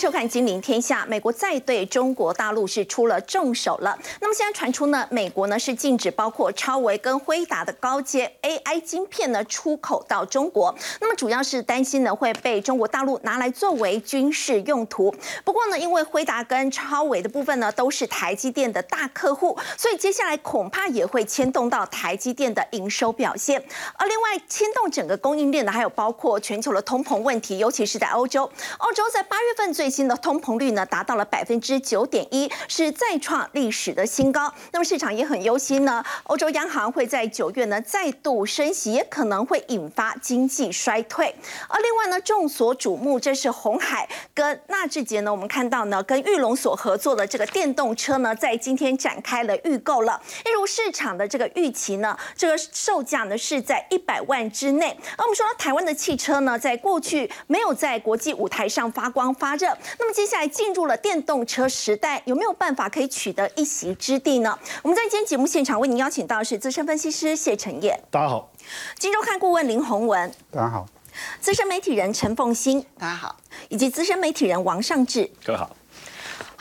收看《金陵天下》。美国再对中国大陆是出了重手了。那么现在传出呢，美国呢是禁止包括超维跟辉达的高阶 AI 晶片呢出口到中国。那么主要是担心呢会被中国大陆拿来作为军事用途。不过呢，因为辉达跟超维的部分呢都是台积电的大客户，所以接下来恐怕也会牵动到台积电的营收表现。而另外牵动整个供应链的，还有包括全球的通膨问题，尤其是在欧洲。欧洲在八月份最新的通膨率呢，达到了百分之九点一，是再创历史的新高。那么市场也很忧心呢，欧洲央行会在九月呢再度升息，也可能会引发经济衰退。而另外呢，众所瞩目，这是红海跟纳智捷呢，我们看到呢，跟玉龙所合作的这个电动车呢，在今天展开了预购了。例如市场的这个预期呢，这个售价呢是在一百万之内。而我们说台湾的汽车呢，在过去没有在国际舞台上发光发热，那么接下来进入了电动车时代，有没有办法可以取得一席之地呢？我们在今天节目现场为您邀请到的是资深分析师谢承业，大家好；金周刊顾问林宏文，大家好；资深媒体人陈凤欣，大家好；以及资深媒体人王尚志，各位好。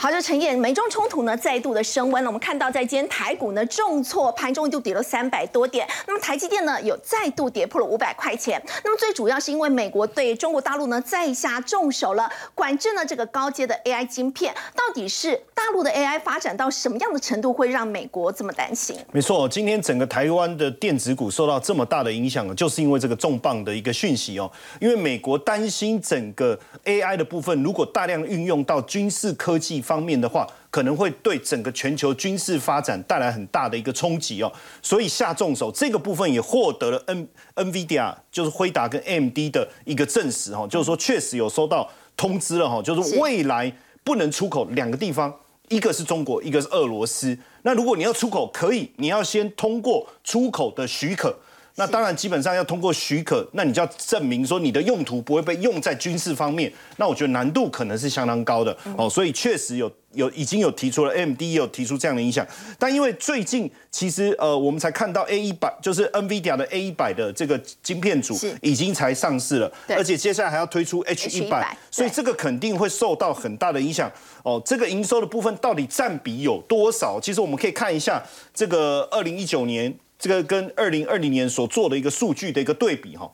好，这陈燕，美中冲突呢再度的升温了。我们看到在今天台股呢重挫，盘中一度跌了三百多点。那么台积电呢有再度跌破了五百块钱。那么最主要是因为美国对中国大陆呢再下重手了，管制呢这个高阶的 AI 晶片。到底是大陆的 AI 发展到什么样的程度，会让美国这么担心？没错，今天整个台湾的电子股受到这么大的影响，就是因为这个重磅的一个讯息哦。因为美国担心整个 AI 的部分，如果大量运用到军事科技。方面的话，可能会对整个全球军事发展带来很大的一个冲击哦，所以下重手这个部分也获得了 N NVIDIA 就是辉达跟 md 的一个证实哈，就是说确实有收到通知了哈，就是未来不能出口两个地方，一个是中国，一个是俄罗斯。那如果你要出口，可以，你要先通过出口的许可。那当然，基本上要通过许可，那你就要证明说你的用途不会被用在军事方面。那我觉得难度可能是相当高的哦，所以确实有有已经有提出了，AMD 也有提出这样的影响。但因为最近其实呃，我们才看到 A 一百就是 NVIDIA 的 A 一百的这个晶片组已经才上市了，而且接下来还要推出 H 一百，所以这个肯定会受到很大的影响哦。这个营收的部分到底占比有多少？其实我们可以看一下这个二零一九年。这个跟二零二零年所做的一个数据的一个对比哈，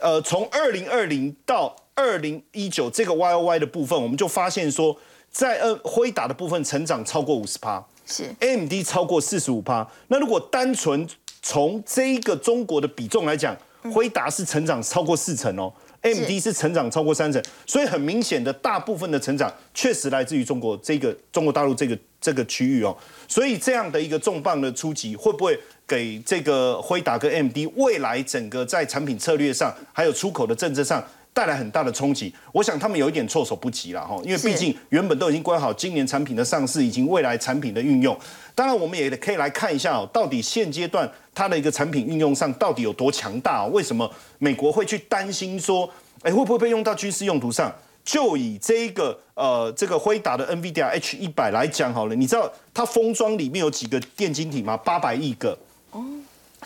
呃，从二零二零到二零一九这个 Y O Y 的部分，我们就发现说，在呃辉达的部分成长超过五十趴，是。A M D 超过四十五趴。那如果单纯从这一个中国的比重来讲，辉达是成长超过四成哦，A M D 是成长超过三成，所以很明显的大部分的成长确实来自于中国这个中国大陆这个这个区域哦，所以这样的一个重磅的出击会不会？给这个辉达跟 M D 未来整个在产品策略上，还有出口的政策上带来很大的冲击。我想他们有一点措手不及了哈，因为毕竟原本都已经规划好今年产品的上市，以及未来产品的运用。当然，我们也可以来看一下哦，到底现阶段它的一个产品运用上到底有多强大？为什么美国会去担心说，哎，会不会被用到军事用途上？就以这个呃这个辉达的 NVIDIA H 一百来讲好了，你知道它封装里面有几个电晶体吗？八百亿个。哦，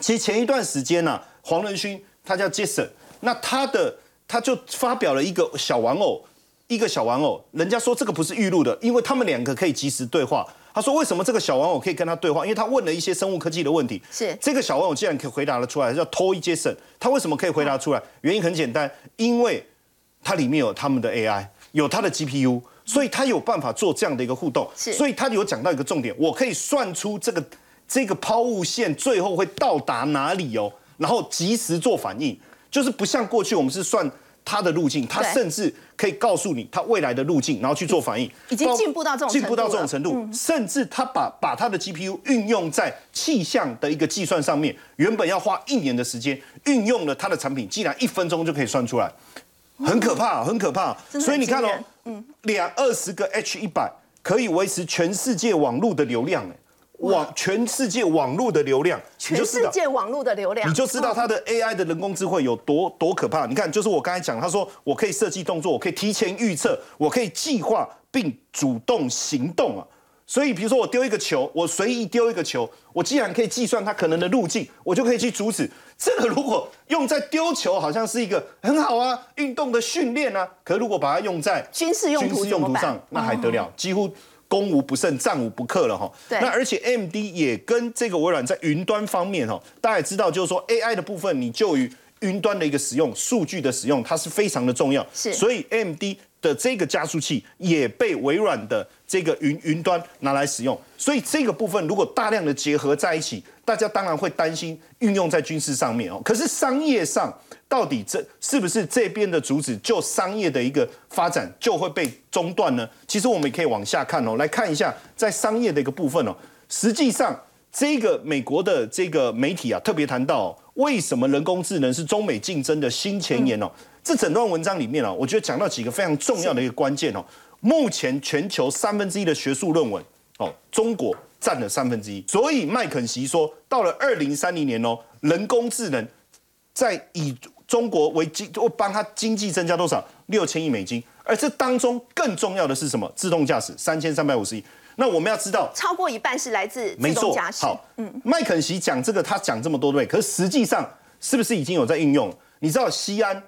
其实前一段时间呢，黄仁勋他叫 Jason，那他的他就发表了一个小玩偶，一个小玩偶，人家说这个不是预录的，因为他们两个可以及时对话。他说为什么这个小玩偶可以跟他对话？因为他问了一些生物科技的问题。是这个小玩偶竟然可以回答得出来，叫 Toy Jason，他为什么可以回答出来？原因很简单，因为它里面有他们的 AI，有它的 GPU，所以它有办法做这样的一个互动。是，所以它有讲到一个重点，我可以算出这个。这个抛物线最后会到达哪里哦？然后及时做反应，就是不像过去我们是算它的路径，它甚至可以告诉你它未来的路径，然后去做反应。已经进步到这种进步到这种程度，甚至它把把它的 GPU 运用在气象的一个计算上面，原本要花一年的时间，运用了它的产品，竟然一分钟就可以算出来，很可怕，很可怕。所以你看哦，嗯，两二十个 H 一百可以维持全世界网络的流量，哎。网全世界网络的流量，全世界网络的流量，你就知道它的 AI 的人工智慧有多多可怕。你看，就是我刚才讲，他说我可以设计动作，我可以提前预测，我可以计划并主动行动啊。所以比如说我丢一个球，我随意丢一个球，我既然可以计算它可能的路径，我就可以去阻止。这个如果用在丢球，好像是一个很好啊，运动的训练啊。可如果把它用在军事用途用途上，那还得了？几乎攻无不胜，战无不克了哈。那而且 AMD 也跟这个微软在云端方面哈，大家也知道，就是说 AI 的部分，你就于云端的一个使用，数据的使用，它是非常的重要。是，所以 AMD 的这个加速器也被微软的这个云云端拿来使用。所以这个部分如果大量的结合在一起。大家当然会担心运用在军事上面哦，可是商业上到底这是不是这边的主旨，就商业的一个发展就会被中断呢？其实我们也可以往下看哦，来看一下在商业的一个部分哦。实际上，这个美国的这个媒体啊，特别谈到为什么人工智能是中美竞争的新前沿哦。这整段文章里面啊，我觉得讲到几个非常重要的一个关键哦。目前全球三分之一的学术论文哦，中国。占了三分之一，所以麦肯锡说，到了二零三零年哦，人工智能在以中国为经，会帮他经济增加多少？六千亿美金。而这当中更重要的是什么？自动驾驶三千三百五十亿。那我们要知道，超过一半是来自自动驾驶。好，嗯，麦肯锡讲这个，他讲这么多对，可是实际上是不是已经有在运用？你知道西安，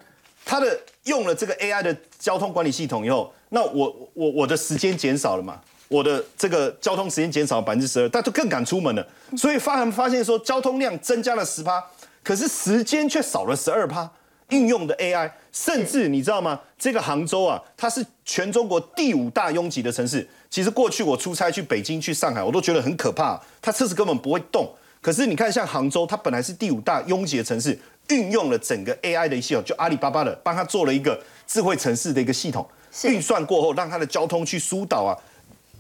它的用了这个 AI 的交通管理系统以后，那我我我的时间减少了嘛？我的这个交通时间减少百分之十二，大家更敢出门了。所以发发现说，交通量增加了十趴，可是时间却少了十二趴。运用的 AI，甚至你知道吗？这个杭州啊，它是全中国第五大拥挤的城市。其实过去我出差去北京、去上海，我都觉得很可怕，它车子根本不会动。可是你看，像杭州，它本来是第五大拥挤的城市，运用了整个 AI 的系统，就阿里巴巴的帮他做了一个智慧城市的一个系统，运算过后，让它的交通去疏导啊。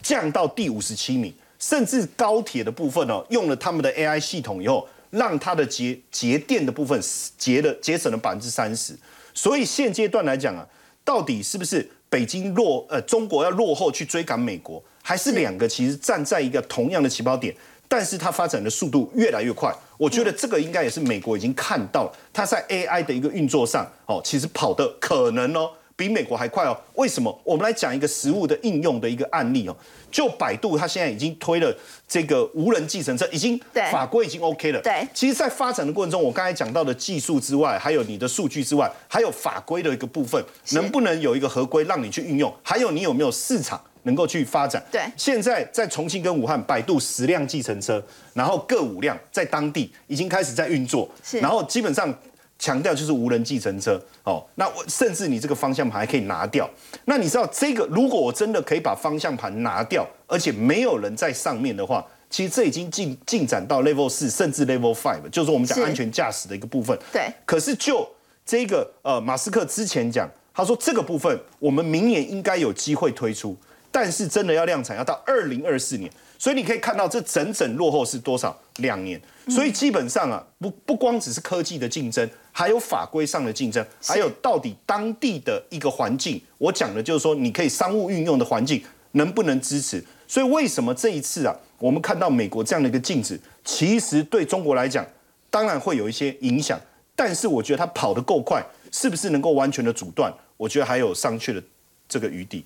降到第五十七名，甚至高铁的部分哦，用了他们的 AI 系统以后，让它的节节电的部分节了节省了百分之三十。所以现阶段来讲啊，到底是不是北京落呃中国要落后去追赶美国，还是两个其实站在一个同样的起跑点，但是它发展的速度越来越快。我觉得这个应该也是美国已经看到，它在 AI 的一个运作上哦，其实跑的可能哦。比美国还快哦？为什么？我们来讲一个实物的应用的一个案例哦。就百度，它现在已经推了这个无人计程车，已经法规已经 OK 了。对，其实，在发展的过程中，我刚才讲到的技术之外，还有你的数据之外，还有法规的一个部分，能不能有一个合规让你去运用？还有你有没有市场能够去发展？对，现在在重庆跟武汉，百度十辆计程车，然后各五辆在当地已经开始在运作，然后基本上。强调就是无人计程车哦，那我甚至你这个方向盘还可以拿掉。那你知道这个，如果我真的可以把方向盘拿掉，而且没有人在上面的话，其实这已经进进展到 level 四，甚至 level five，就是我们讲安全驾驶的一个部分。对。可是就这个呃，马斯克之前讲，他说这个部分我们明年应该有机会推出，但是真的要量产要到二零二四年。所以你可以看到，这整整落后是多少？两年。所以基本上啊，不不光只是科技的竞争，还有法规上的竞争，还有到底当地的一个环境。我讲的就是说，你可以商务运用的环境能不能支持？所以为什么这一次啊，我们看到美国这样的一个禁止，其实对中国来讲，当然会有一些影响。但是我觉得它跑得够快，是不是能够完全的阻断？我觉得还有商榷的这个余地。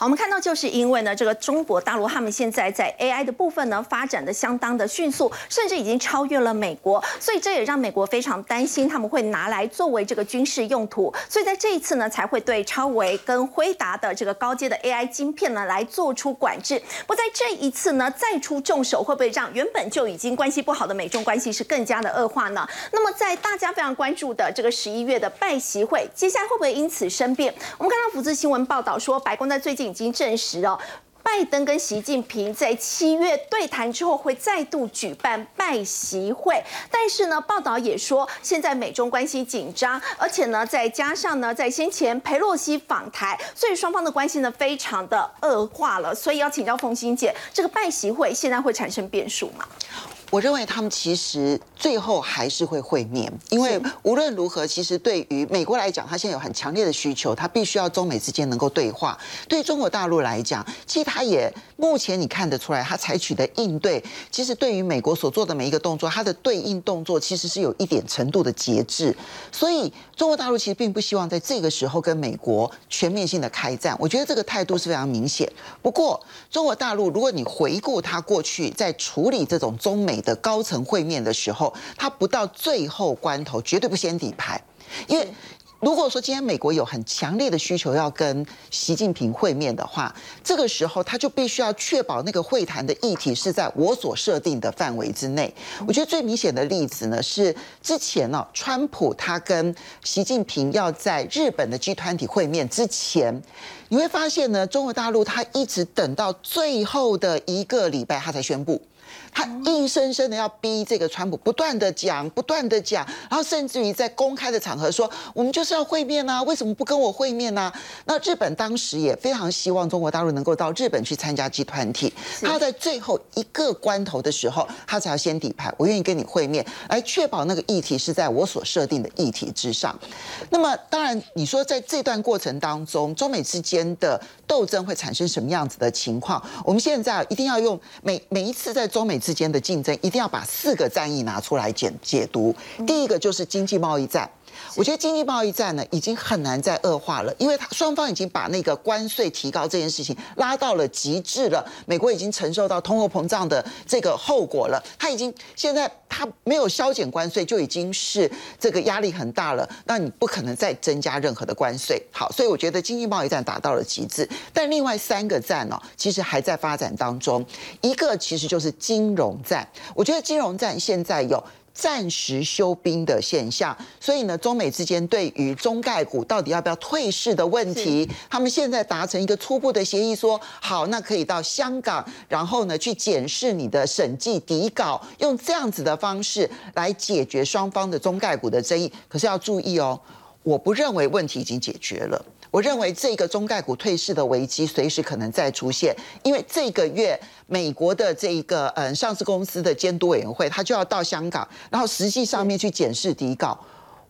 好，我们看到就是因为呢，这个中国大陆他们现在在 AI 的部分呢发展的相当的迅速，甚至已经超越了美国，所以这也让美国非常担心他们会拿来作为这个军事用途，所以在这一次呢才会对超维跟辉达的这个高阶的 AI 晶片呢来做出管制。不在这一次呢再出重手，会不会让原本就已经关系不好的美中关系是更加的恶化呢？那么在大家非常关注的这个十一月的拜习会，接下来会不会因此生变？我们看到福斯新闻报道说，白宫在最近。已经证实了，拜登跟习近平在七月对谈之后会再度举办拜习会。但是呢，报道也说，现在美中关系紧张，而且呢，再加上呢，在先前佩洛西访台，所以双方的关系呢非常的恶化了。所以要请教凤欣姐，这个拜习会现在会产生变数吗？我认为他们其实最后还是会会面，因为无论如何，其实对于美国来讲，他现在有很强烈的需求，他必须要中美之间能够对话。对中国大陆来讲，其实他也目前你看得出来，他采取的应对，其实对于美国所做的每一个动作，他的对应动作其实是有一点程度的节制。所以中国大陆其实并不希望在这个时候跟美国全面性的开战。我觉得这个态度是非常明显。不过中国大陆，如果你回顾他过去在处理这种中美的高层会面的时候，他不到最后关头绝对不先底牌，因为如果说今天美国有很强烈的需求要跟习近平会面的话，这个时候他就必须要确保那个会谈的议题是在我所设定的范围之内。我觉得最明显的例子呢是之前呢，川普他跟习近平要在日本的 G 团体会面之前，你会发现呢，中国大陆他一直等到最后的一个礼拜，他才宣布。他硬生生的要逼这个川普不断的讲，不断的讲，然后甚至于在公开的场合说，我们就是要会面啊，为什么不跟我会面呢？那日本当时也非常希望中国大陆能够到日本去参加集团体，他在最后一个关头的时候，他才要先底牌，我愿意跟你会面，来确保那个议题是在我所设定的议题之上。那么当然，你说在这段过程当中，中美之间的斗争会产生什么样子的情况？我们现在一定要用每每一次在中美之间的竞争，一定要把四个战役拿出来解解读。第一个就是经济贸易战。我觉得经济贸易战呢，已经很难再恶化了，因为它双方已经把那个关税提高这件事情拉到了极致了。美国已经承受到通货膨胀的这个后果了，它已经现在它没有削减关税就已经是这个压力很大了。那你不可能再增加任何的关税。好，所以我觉得经济贸易战达到了极致。但另外三个战呢，其实还在发展当中。一个其实就是金融战，我觉得金融战现在有。暂时休兵的现象，所以呢，中美之间对于中概股到底要不要退市的问题，他们现在达成一个初步的协议，说好，那可以到香港，然后呢去检视你的审计底稿，用这样子的方式来解决双方的中概股的争议。可是要注意哦，我不认为问题已经解决了。我认为这个中概股退市的危机随时可能再出现，因为这个月美国的这一个嗯上市公司的监督委员会，他就要到香港，然后实际上面去检视底稿。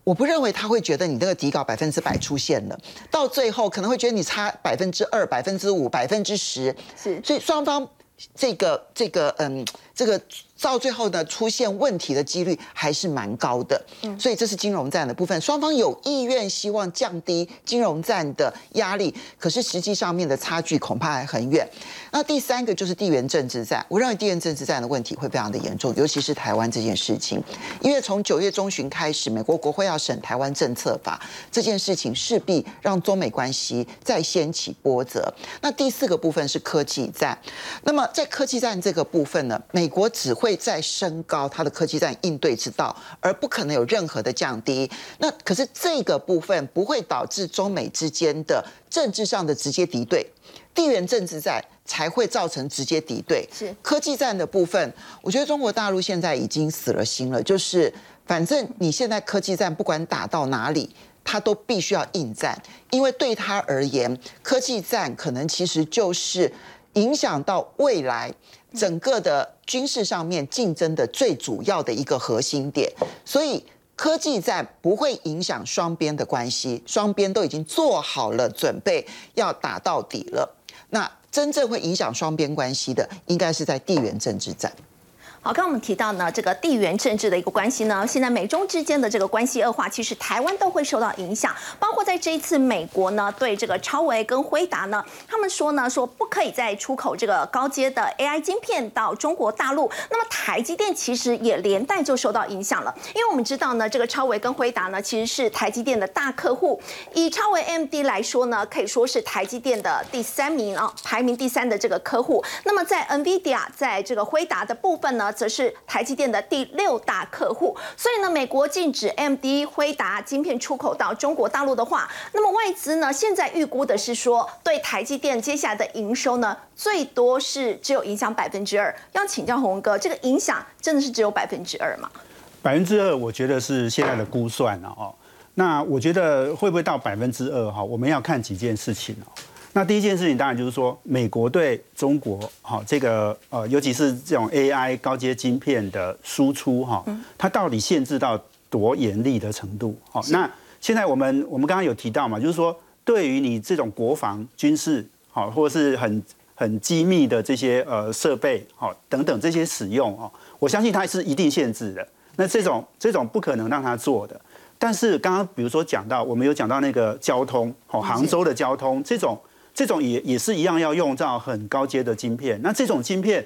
我不认为他会觉得你那个底稿百分之百出现了，到最后可能会觉得你差百分之二、百分之五、百分之十，是，所以双方这个这个嗯这个。到最后呢，出现问题的几率还是蛮高的，嗯，所以这是金融战的部分，双方有意愿希望降低金融战的压力，可是实际上面的差距恐怕还很远。那第三个就是地缘政治战，我认为地缘政治战的问题会非常的严重，尤其是台湾这件事情，因为从九月中旬开始，美国国会要审台湾政策法这件事情，势必让中美关系再掀起波折。那第四个部分是科技战，那么在科技战这个部分呢，美国只会。会再升高它的科技战应对之道，而不可能有任何的降低。那可是这个部分不会导致中美之间的政治上的直接敌对，地缘政治战才会造成直接敌对。是科技战的部分，我觉得中国大陆现在已经死了心了，就是反正你现在科技战不管打到哪里，他都必须要应战，因为对他而言，科技战可能其实就是影响到未来。整个的军事上面竞争的最主要的一个核心点，所以科技战不会影响双边的关系，双边都已经做好了准备要打到底了。那真正会影响双边关系的，应该是在地缘政治战。好，刚我们提到呢，这个地缘政治的一个关系呢，现在美中之间的这个关系恶化，其实台湾都会受到影响。包括在这一次，美国呢对这个超维跟辉达呢，他们说呢，说不可以再出口这个高阶的 AI 晶片到中国大陆。那么台积电其实也连带就受到影响了，因为我们知道呢，这个超维跟辉达呢，其实是台积电的大客户。以超维 MD 来说呢，可以说是台积电的第三名啊，排名第三的这个客户。那么在 NVIDIA 在这个辉达的部分呢？则是台积电的第六大客户，所以呢，美国禁止 MD 辉达晶片出口到中国大陆的话，那么外资呢现在预估的是说，对台积电接下来的营收呢，最多是只有影响百分之二。要请教洪哥，这个影响真的是只有百分之二吗？百分之二，我觉得是现在的估算了哦。那我觉得会不会到百分之二哈？我们要看几件事情哦。那第一件事情当然就是说，美国对中国哈这个呃，尤其是这种 AI 高阶晶片的输出哈，它到底限制到多严厉的程度？好，那现在我们我们刚刚有提到嘛，就是说对于你这种国防军事好，或者是很很机密的这些呃设备好等等这些使用哦，我相信它是一定限制的。那这种这种不可能让它做的。但是刚刚比如说讲到，我们有讲到那个交通，哦，杭州的交通这种这种也也是一样要用到很高阶的晶片。那这种晶片，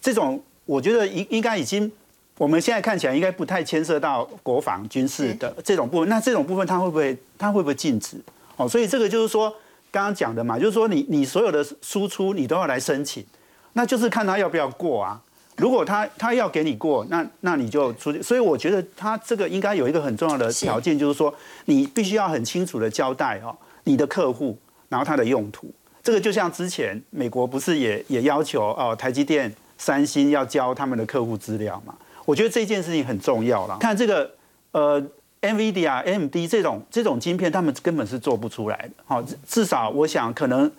这种我觉得应应该已经，我们现在看起来应该不太牵涉到国防军事的这种部分。那这种部分它会不会它会不会禁止？哦，所以这个就是说刚刚讲的嘛，就是说你你所有的输出你都要来申请，那就是看他要不要过啊。如果他他要给你过，那那你就出去。所以我觉得他这个应该有一个很重要的条件，就是说你必须要很清楚的交代哦，你的客户，然后它的用途。这个就像之前美国不是也也要求哦，台积电、三星要交他们的客户资料嘛？我觉得这件事情很重要了。看这个呃，NVIDIA、AMD 这种这种晶片，他们根本是做不出来的。好，至少我想可能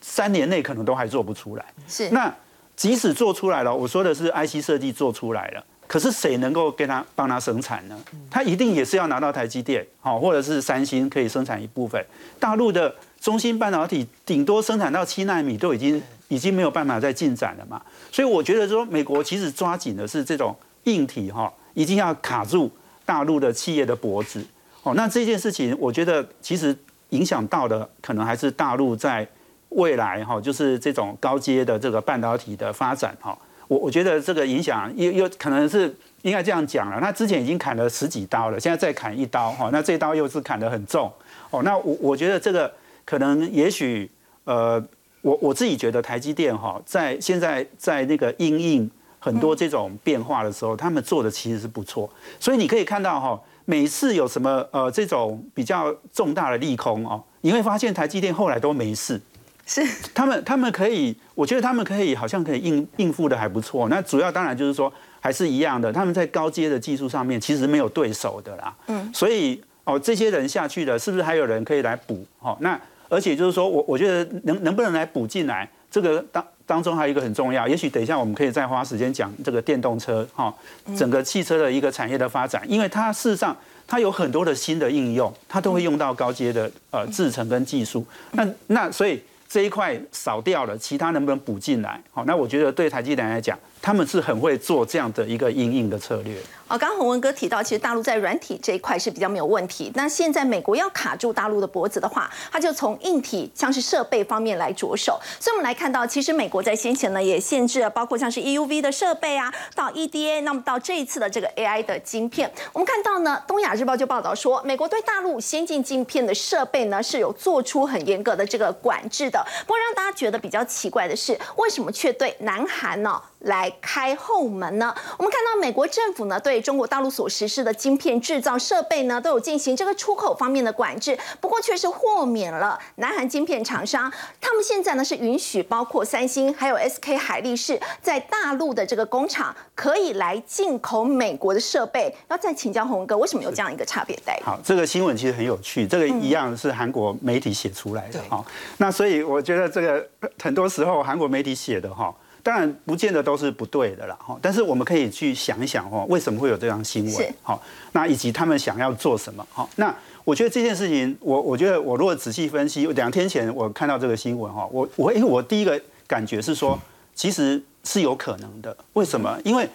三年内可能都还做不出来。是那。即使做出来了，我说的是 IC 设计做出来了，可是谁能够给他帮他生产呢？他一定也是要拿到台积电，好，或者是三星可以生产一部分。大陆的中芯半导体顶多生产到七纳米，都已经已经没有办法再进展了嘛。所以我觉得说，美国其实抓紧的是这种硬体哈，一定要卡住大陆的企业的脖子。哦，那这件事情，我觉得其实影响到的可能还是大陆在。未来哈，就是这种高阶的这个半导体的发展哈，我我觉得这个影响又又可能是应该这样讲了。那之前已经砍了十几刀了，现在再砍一刀哈，那这刀又是砍得很重哦。那我我觉得这个可能也许呃，我我自己觉得台积电哈，在现在在那个应应很多这种变化的时候，他们做的其实是不错。所以你可以看到哈，每次有什么呃这种比较重大的利空哦，你会发现台积电后来都没事。是他们，他们可以，我觉得他们可以，好像可以应应付的还不错。那主要当然就是说，还是一样的，他们在高阶的技术上面其实没有对手的啦。嗯，所以哦，这些人下去了，是不是还有人可以来补？哦，那而且就是说我我觉得能能不能来补进来，这个当当中还有一个很重要，也许等一下我们可以再花时间讲这个电动车哈，整个汽车的一个产业的发展，因为它事实上它有很多的新的应用，它都会用到高阶的呃制程跟技术。那那所以。这一块少掉了，其他能不能补进来？好，那我觉得对台积电来讲，他们是很会做这样的一个应应的策略。哦，刚刚洪文哥提到，其实大陆在软体这一块是比较没有问题。那现在美国要卡住大陆的脖子的话，他就从硬体，像是设备方面来着手。所以，我们来看到，其实美国在先前呢也限制了，包括像是 EUV 的设备啊，到 EDA，那么到这一次的这个 AI 的晶片，我们看到呢，东亚日报就报道说，美国对大陆先进晶片的设备呢是有做出很严格的这个管制的。不过，让大家觉得比较奇怪的是，为什么却对南韩呢？来开后门呢？我们看到美国政府呢对中国大陆所实施的晶片制造设备呢都有进行这个出口方面的管制，不过却是豁免了南韩晶片厂商，他们现在呢是允许包括三星还有 SK 海力士在大陆的这个工厂可以来进口美国的设备。要再请教洪哥，为什么有这样一个差别待遇？好，这个新闻其实很有趣，这个一样是韩国媒体写出来的哈。那所以我觉得这个很多时候韩国媒体写的哈。当然，不见得都是不对的啦，哈。但是我们可以去想一想，哈，为什么会有这样新闻？好，那以及他们想要做什么？好，那我觉得这件事情，我我觉得我如果仔细分析，两天前我看到这个新闻，哈，我我因为我第一个感觉是说，其实是有可能的。为什么？因为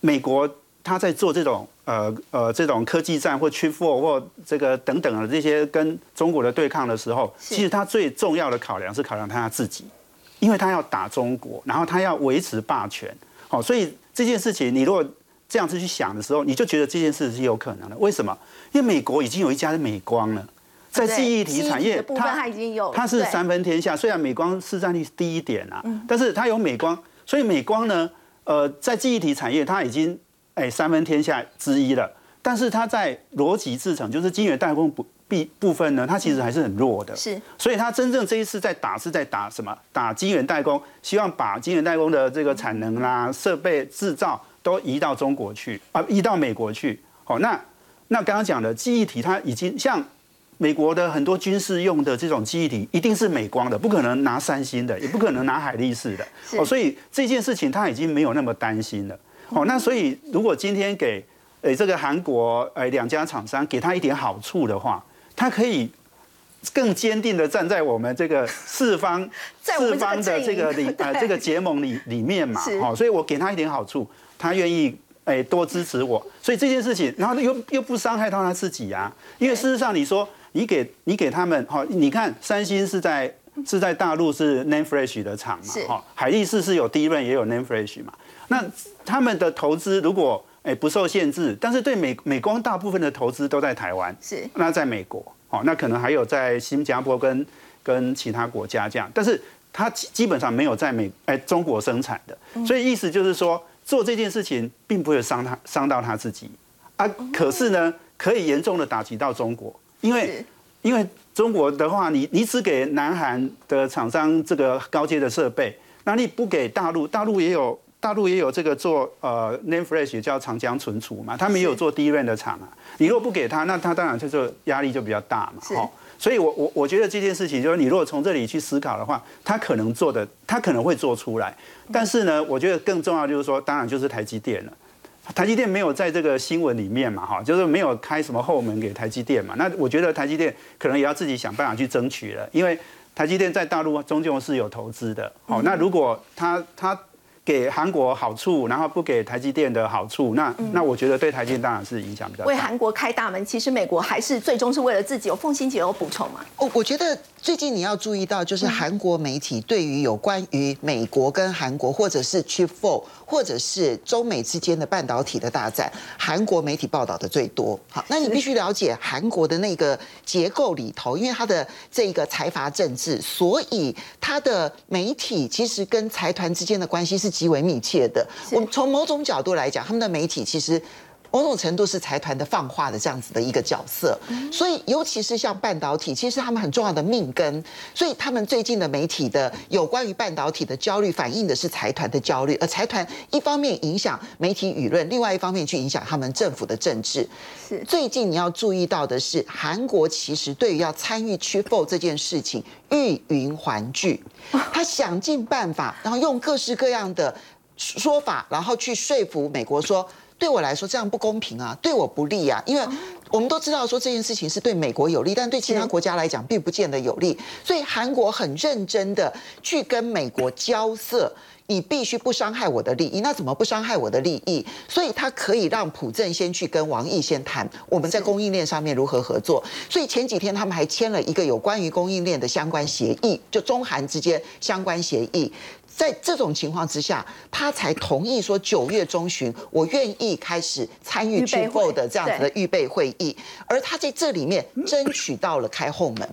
美国他在做这种呃呃这种科技战或 Chip Four 或这个等等的这些跟中国的对抗的时候，其实他最重要的考量是考量他自己。因为他要打中国，然后他要维持霸权，好，所以这件事情你如果这样子去想的时候，你就觉得这件事是有可能的。为什么？因为美国已经有一家是美光了，在记忆体产业，它已经有，它是三分天下。虽然美光市占率低一点啊，但是它有美光，所以美光呢，呃，在记忆体产业它已经哎三分天下之一了。但是它在逻辑制成，就是晶圆代工不。B 部分呢，它其实还是很弱的，是，所以它真正这一次在打是在打什么？打晶圆代工，希望把晶圆代工的这个产能啦、设备制造都移到中国去啊，移到美国去。好，那那刚刚讲的记忆体，它已经像美国的很多军事用的这种记忆体一定是美光的，不可能拿三星的，也不可能拿海力士的。哦，所以这件事情他已经没有那么担心了。哦，那所以如果今天给诶这个韩国诶两家厂商给他一点好处的话，他可以更坚定的站在我们这个四方 四方的这个里 呃这个结盟里里面嘛。好，所以我给他一点好处，他愿意。哎，多支持我，所以这件事情，然后又又不伤害到他自己啊。因为事实上，你说你给你给他们，哈，你看三星是在是在大陆是 n a m e Fresh 的厂嘛，哈，海力士是有低润也有 n a m e Fresh 嘛。那他们的投资如果哎不受限制，但是对美美光大部分的投资都在台湾，是。那在美国，哦，那可能还有在新加坡跟跟其他国家这样，但是它基本上没有在美哎中国生产的，所以意思就是说。做这件事情并不会伤他伤到他自己。啊，可是呢，可以严重的打击到中国，因为因为中国的话，你你只给南韩的厂商这个高阶的设备，那你不给大陆，大陆也有大陆也有这个做呃 Name Flash 叫长江存储嘛，他们也有做低润的厂啊，你如果不给他，那他当然就是压力就比较大嘛，好。所以，我我我觉得这件事情，就是你如果从这里去思考的话，他可能做的，他可能会做出来。但是呢，我觉得更重要就是说，当然就是台积电了。台积电没有在这个新闻里面嘛，哈，就是没有开什么后门给台积电嘛。那我觉得台积电可能也要自己想办法去争取了，因为台积电在大陆终究是有投资的。好，那如果他他。给韩国好处，然后不给台积电的好处，那那我觉得对台积电当然是影响比较大。为韩国开大门，其实美国还是最终是为了自己。有凤新姐有补充吗？哦，我觉得最近你要注意到，就是韩国媒体对于有关于美国跟韩国，或者是 Chip Four，或者是中美之间的半导体的大战，韩国媒体报道的最多。好，那你必须了解韩国的那个结构里头，因为它的这个财阀政治，所以它的媒体其实跟财团之间的关系是。极为密切的，我们从某种角度来讲，他们的媒体其实某种程度是财团的放话的这样子的一个角色，所以尤其是像半导体，其实他们很重要的命根，所以他们最近的媒体的有关于半导体的焦虑，反映的是财团的焦虑，而财团一方面影响媒体舆论，另外一方面去影响他们政府的政治。是最近你要注意到的是，韩国其实对于要参与屈否这件事情。欲云还拒，他想尽办法，然后用各式各样的说法，然后去说服美国说，对我来说这样不公平啊，对我不利啊，因为我们都知道说这件事情是对美国有利，但对其他国家来讲并不见得有利，所以韩国很认真的去跟美国交涉。你必须不伤害我的利益，那怎么不伤害我的利益？所以他可以让朴正先去跟王毅先谈，我们在供应链上面如何合作。所以前几天他们还签了一个有关于供应链的相关协议，就中韩之间相关协议。在这种情况之下，他才同意说九月中旬我愿意开始参与之后的这样子的预备会议，而他在这里面争取到了开后门。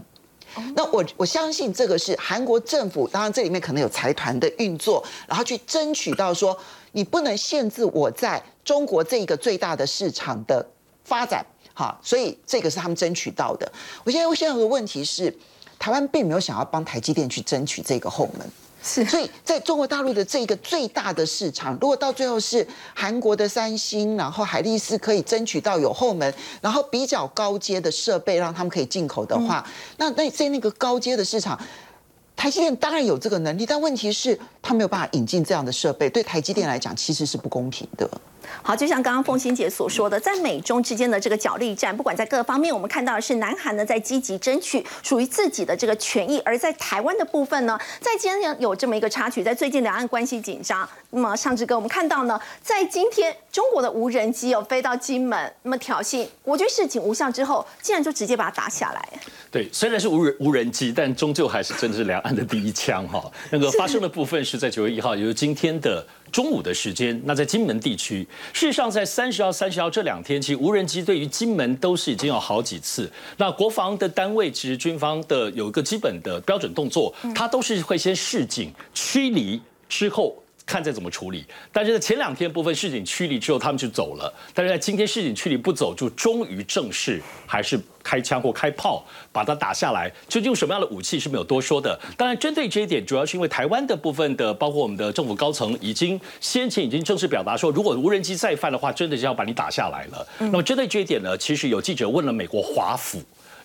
那我我相信这个是韩国政府，当然这里面可能有财团的运作，然后去争取到说，你不能限制我在中国这一个最大的市场的发展，哈，所以这个是他们争取到的。我现在我现在有个问题是，台湾并没有想要帮台积电去争取这个后门。是，所以在中国大陆的这个最大的市场，如果到最后是韩国的三星，然后海力士可以争取到有后门，然后比较高阶的设备让他们可以进口的话，那那在那个高阶的市场，台积电当然有这个能力，但问题是它没有办法引进这样的设备，对台积电来讲其实是不公平的。好，就像刚刚凤欣姐所说的，在美中之间的这个角力战，不管在各方面，我们看到的是南韩呢在积极争取属于自己的这个权益，而在台湾的部分呢，在今天有这么一个插曲，在最近两岸关系紧张，那么上志哥，我们看到呢，在今天中国的无人机有飞到金门，那么挑衅国军示警无效之后，竟然就直接把它打下来。对，虽然是无人无人机，但终究还是真的是两岸的第一枪哈。那个发生的部分是在九月一号，也就是今天的。中午的时间，那在金门地区，事实上在三十号、三十号这两天，其实无人机对于金门都是已经有好几次。那国防的单位，其实军方的有一个基本的标准动作，它都是会先示警驱离之后。看再怎么处理，但是在前两天部分市警驱离之后，他们就走了。但是在今天市警驱离不走，就终于正式还是开枪或开炮把它打下来。究竟用什么样的武器是没有多说的。当然，针对这一点，主要是因为台湾的部分的，包括我们的政府高层已经先前已经正式表达说，如果无人机再犯的话，真的是要把你打下来了。那么针对这一点呢，其实有记者问了美国华府。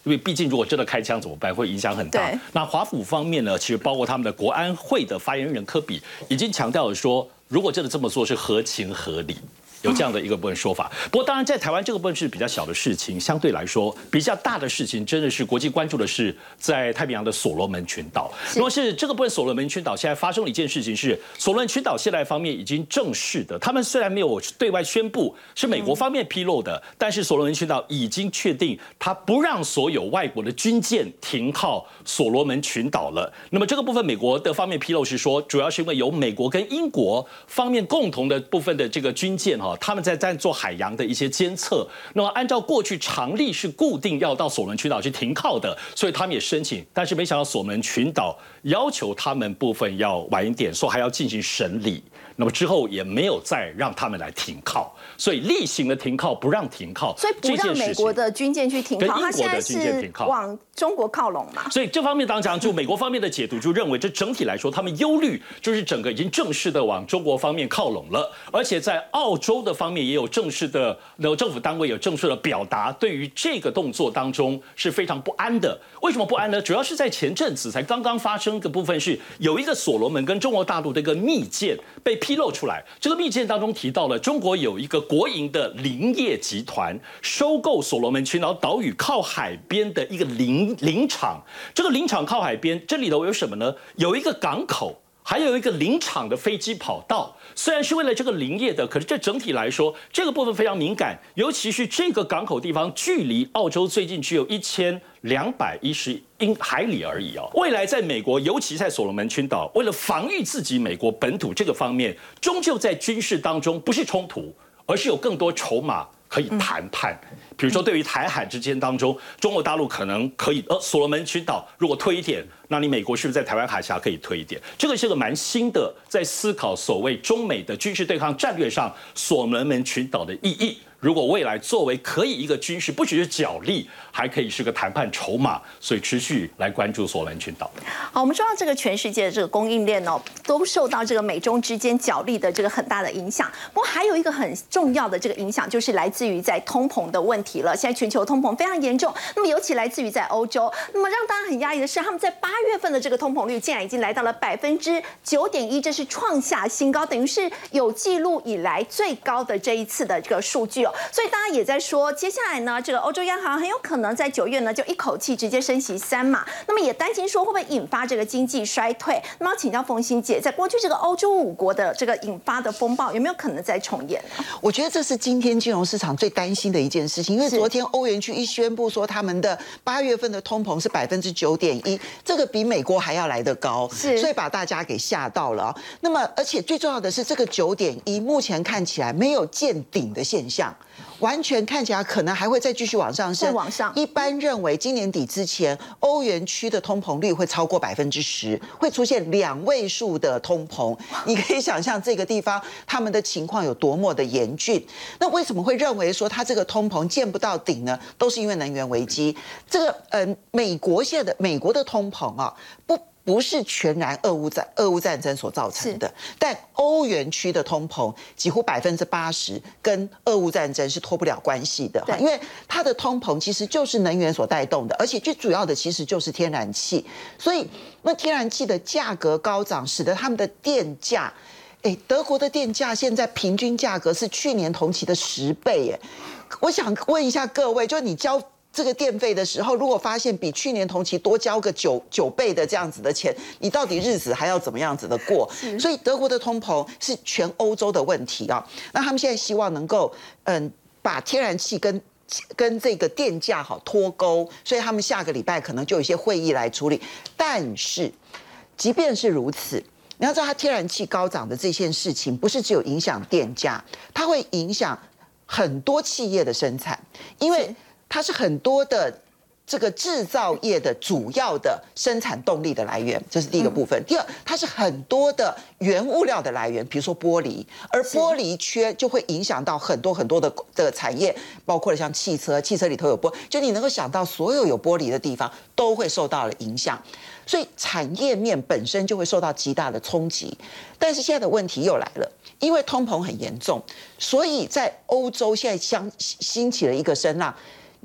因为毕竟如果真的开枪怎么办，会影响很大。那华府方面呢，其实包括他们的国安会的发言人科比已经强调了说，如果真的这么做是合情合理。有这样的一个部分说法，不过当然在台湾这个部分是比较小的事情，相对来说比较大的事情，真的是国际关注的是在太平洋的所罗门群岛。如果是这个部分所罗门群岛现在发生了一件事情，是所罗门群岛现在方面已经正式的，他们虽然没有对外宣布，是美国方面披露的，但是所罗门群岛已经确定，他不让所有外国的军舰停靠所罗门群岛了。那么这个部分，美国的方面披露是说，主要是因为有美国跟英国方面共同的部分的这个军舰哈。他们在在做海洋的一些监测，那么按照过去常例是固定要到索伦群岛去停靠的，所以他们也申请，但是没想到索伦群岛要求他们部分要晚一点，说还要进行审理。那么之后也没有再让他们来停靠，所以例行的停靠不让停靠，所以不让美国的军舰去停靠，他现在是往中国靠拢嘛？所以这方面当讲，就美国方面的解读就认为，这整体来说，他们忧虑就是整个已经正式的往中国方面靠拢了，而且在澳洲的方面也有正式的，那政府单位有正式的表达，对于这个动作当中是非常不安的。为什么不安呢？主要是在前阵子才刚刚发生的部分是有一个所罗门跟中国大陆的一个密件被。披露出来，这个密件当中提到了中国有一个国营的林业集团收购所罗门群岛岛屿靠海边的一个林林场。这个林场靠海边，这里头有什么呢？有一个港口，还有一个林场的飞机跑道。虽然是为了这个林业的，可是这整体来说，这个部分非常敏感，尤其是这个港口地方距离澳洲最近只有一千两百一十。英海里而已哦。未来在美国，尤其在所罗门群岛，为了防御自己美国本土这个方面，终究在军事当中不是冲突，而是有更多筹码可以谈判。比如说，对于台海之间当中，中国大陆可能可以，呃，所罗门群岛如果推一点，那你美国是不是在台湾海峡可以推一点？这个是个蛮新的，在思考所谓中美的军事对抗战略上，所罗门群岛的意义。如果未来作为可以一个军事，不只是角力，还可以是个谈判筹码，所以持续来关注索兰群岛。好，我们说到这个全世界的这个供应链哦，都受到这个美中之间角力的这个很大的影响。不过还有一个很重要的这个影响，就是来自于在通膨的问题了。现在全球通膨非常严重，那么尤其来自于在欧洲。那么让大家很压抑的是，他们在八月份的这个通膨率竟然已经来到了百分之九点一，这是创下新高，等于是有记录以来最高的这一次的这个数据哦。所以大家也在说，接下来呢，这个欧洲央行很有可能在九月呢就一口气直接升息三码。那么也担心说会不会引发这个经济衰退。那么请教冯鑫姐，在过去这个欧洲五国的这个引发的风暴，有没有可能再重演呢？我觉得这是今天金融市场最担心的一件事情，因为昨天欧元区一宣布说他们的八月份的通膨是百分之九点一，这个比美国还要来得高，是，所以把大家给吓到了。那么而且最重要的是，这个九点一目前看起来没有见顶的现象。完全看起来可能还会再继续往上升。往上，一般认为今年底之前，欧元区的通膨率会超过百分之十，会出现两位数的通膨。你可以想象这个地方他们的情况有多么的严峻。那为什么会认为说它这个通膨见不到顶呢？都是因为能源危机。这个呃，美国现在的美国的通膨啊，不。不是全然俄乌战俄乌战争所造成的，但欧元区的通膨几乎百分之八十跟俄乌战争是脱不了关系的，因为它的通膨其实就是能源所带动的，而且最主要的其实就是天然气，所以那天然气的价格高涨，使得他们的电价，哎，德国的电价现在平均价格是去年同期的十倍，哎，我想问一下各位，就你交。这个电费的时候，如果发现比去年同期多交个九九倍的这样子的钱，你到底日子还要怎么样子的过？所以德国的通膨是全欧洲的问题啊。那他们现在希望能够嗯把天然气跟跟这个电价好脱钩，所以他们下个礼拜可能就有一些会议来处理。但是即便是如此，你要知道，它天然气高涨的这件事情，不是只有影响电价，它会影响很多企业的生产，因为。它是很多的这个制造业的主要的生产动力的来源，这是第一个部分。第二，它是很多的原物料的来源，比如说玻璃，而玻璃缺就会影响到很多很多的的产业，包括了像汽车，汽车里头有玻，就你能够想到所有有玻璃的地方都会受到了影响，所以产业面本身就会受到极大的冲击。但是现在的问题又来了，因为通膨很严重，所以在欧洲现在相兴起了一个声浪。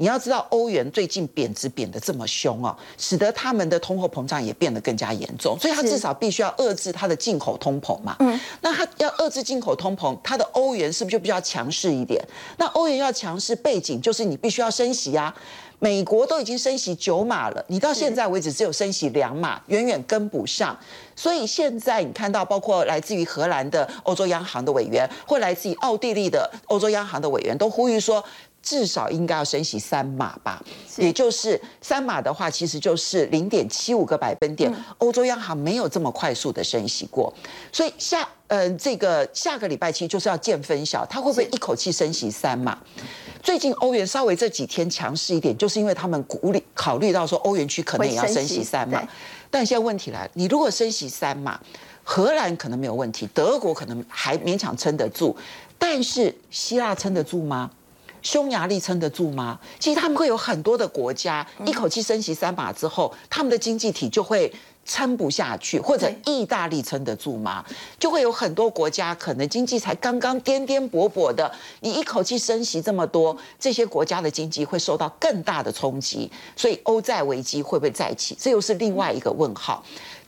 你要知道，欧元最近贬值贬得这么凶哦，使得他们的通货膨胀也变得更加严重，所以它至少必须要遏制它的进口通膨嘛。嗯，那它要遏制进口通膨，它的欧元是不是就比较强势一点？那欧元要强势，背景就是你必须要升息啊。美国都已经升息九码了，你到现在为止只有升息两码，远远跟不上。所以现在你看到，包括来自于荷兰的欧洲央行的委员，或来自于奥地利的欧洲央行的委员，都呼吁说，至少应该要升息三码吧。也就是三码的话，其实就是零点七五个百分点。欧洲央行没有这么快速的升息过，所以下嗯，这个下个礼拜七就是要见分晓，它会不会一口气升息三码？最近欧元稍微这几天强势一点，就是因为他们鼓励考虑到说欧元区可能也要升息三嘛。但现在问题来，你如果升息三嘛，荷兰可能没有问题，德国可能还勉强撑得住，但是希腊撑得住吗？匈牙利撑得住吗？其实他们会有很多的国家一口气升息三把之后，他们的经济体就会。撑不下去，或者意大利撑得住吗？就会有很多国家可能经济才刚刚颠颠簸簸的，你一口气升息这么多，这些国家的经济会受到更大的冲击，所以欧债危机会不会再起？这又是另外一个问号。